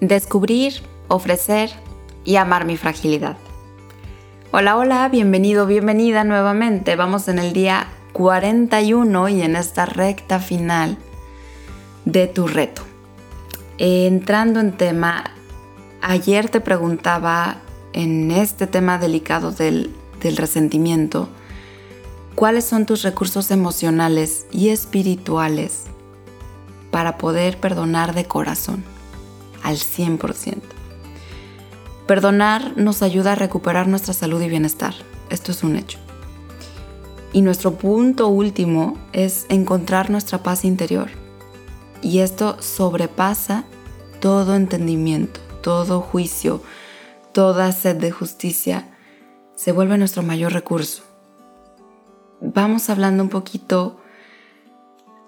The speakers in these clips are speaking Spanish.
descubrir, ofrecer y amar mi fragilidad. Hola, hola, bienvenido, bienvenida nuevamente. Vamos en el día 41 y en esta recta final de tu reto. Entrando en tema, ayer te preguntaba en este tema delicado del, del resentimiento, ¿cuáles son tus recursos emocionales y espirituales para poder perdonar de corazón? Al 100%. Perdonar nos ayuda a recuperar nuestra salud y bienestar. Esto es un hecho. Y nuestro punto último es encontrar nuestra paz interior. Y esto sobrepasa todo entendimiento, todo juicio, toda sed de justicia. Se vuelve nuestro mayor recurso. Vamos hablando un poquito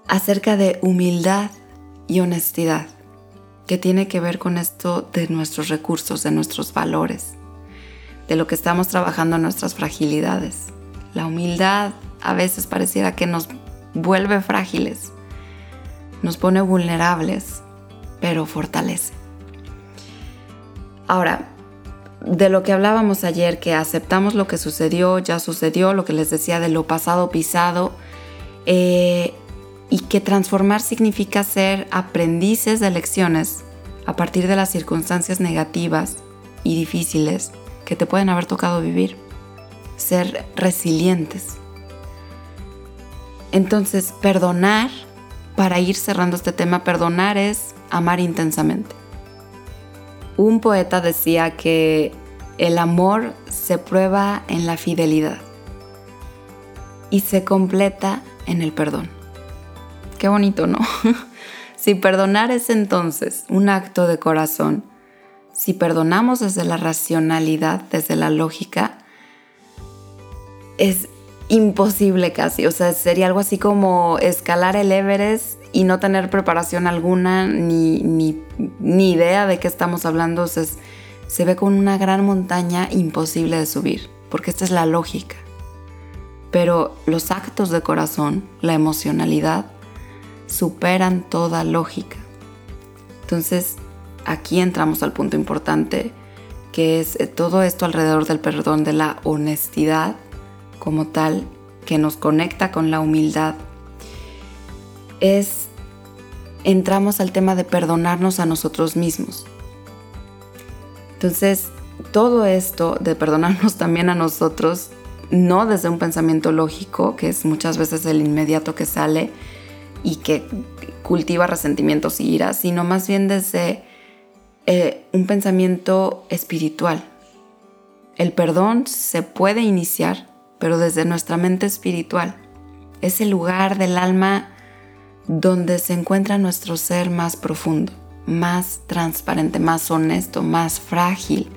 acerca de humildad y honestidad que tiene que ver con esto de nuestros recursos, de nuestros valores, de lo que estamos trabajando en nuestras fragilidades. La humildad a veces pareciera que nos vuelve frágiles, nos pone vulnerables, pero fortalece. Ahora, de lo que hablábamos ayer, que aceptamos lo que sucedió, ya sucedió, lo que les decía de lo pasado pisado, eh, y que transformar significa ser aprendices de lecciones a partir de las circunstancias negativas y difíciles que te pueden haber tocado vivir. Ser resilientes. Entonces, perdonar, para ir cerrando este tema, perdonar es amar intensamente. Un poeta decía que el amor se prueba en la fidelidad y se completa en el perdón. Qué bonito, ¿no? si perdonar es entonces un acto de corazón, si perdonamos desde la racionalidad, desde la lógica, es imposible casi. O sea, sería algo así como escalar el Everest y no tener preparación alguna ni, ni, idea de qué estamos hablando. se ve como una gran montaña imposible de subir, porque esta es la lógica. Pero los actos de corazón, la emocionalidad, superan toda lógica. Entonces, aquí entramos al punto importante, que es eh, todo esto alrededor del perdón, de la honestidad como tal, que nos conecta con la humildad. Es, entramos al tema de perdonarnos a nosotros mismos. Entonces, todo esto de perdonarnos también a nosotros, no desde un pensamiento lógico, que es muchas veces el inmediato que sale, y que cultiva resentimientos y iras, sino más bien desde eh, un pensamiento espiritual. El perdón se puede iniciar, pero desde nuestra mente espiritual. Es el lugar del alma donde se encuentra nuestro ser más profundo, más transparente, más honesto, más frágil.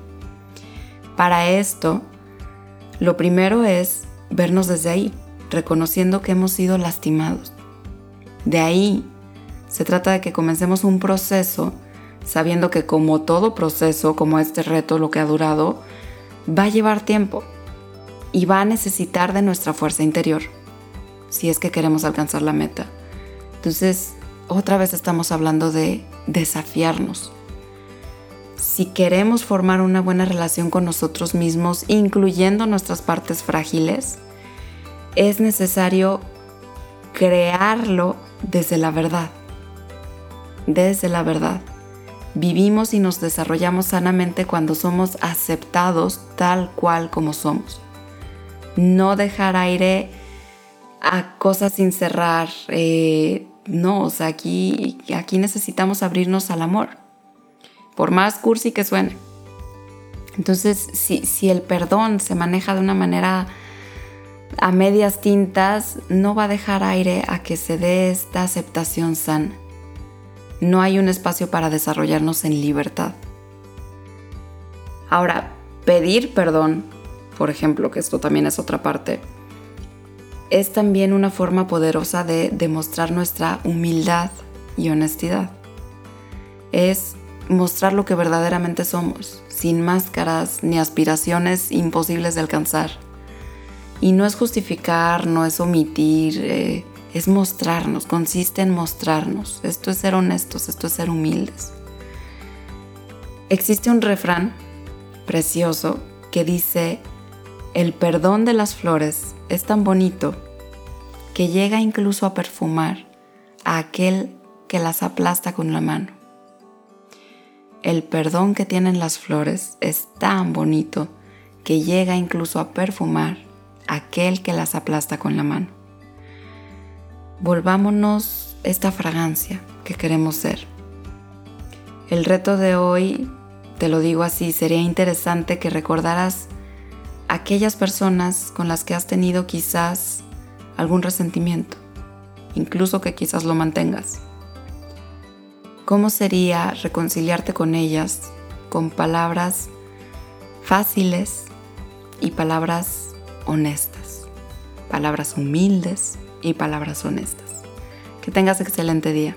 Para esto, lo primero es vernos desde ahí, reconociendo que hemos sido lastimados, de ahí se trata de que comencemos un proceso sabiendo que como todo proceso, como este reto, lo que ha durado, va a llevar tiempo y va a necesitar de nuestra fuerza interior si es que queremos alcanzar la meta. Entonces, otra vez estamos hablando de desafiarnos. Si queremos formar una buena relación con nosotros mismos, incluyendo nuestras partes frágiles, es necesario crearlo desde la verdad. Desde la verdad. Vivimos y nos desarrollamos sanamente cuando somos aceptados tal cual como somos. No dejar aire a cosas sin cerrar. Eh, no, o sea, aquí, aquí necesitamos abrirnos al amor. Por más cursi que suene. Entonces, si, si el perdón se maneja de una manera a medias tintas no va a dejar aire a que se dé esta aceptación sana. No hay un espacio para desarrollarnos en libertad. Ahora, pedir perdón, por ejemplo, que esto también es otra parte, es también una forma poderosa de demostrar nuestra humildad y honestidad. Es mostrar lo que verdaderamente somos, sin máscaras ni aspiraciones imposibles de alcanzar y no es justificar, no es omitir, eh, es mostrarnos, consiste en mostrarnos. Esto es ser honestos, esto es ser humildes. Existe un refrán precioso que dice, el perdón de las flores es tan bonito que llega incluso a perfumar a aquel que las aplasta con la mano. El perdón que tienen las flores es tan bonito que llega incluso a perfumar aquel que las aplasta con la mano. Volvámonos esta fragancia que queremos ser. El reto de hoy, te lo digo así, sería interesante que recordaras aquellas personas con las que has tenido quizás algún resentimiento, incluso que quizás lo mantengas. ¿Cómo sería reconciliarte con ellas con palabras fáciles y palabras honestas? Palabras humildes y palabras honestas. Que tengas excelente día.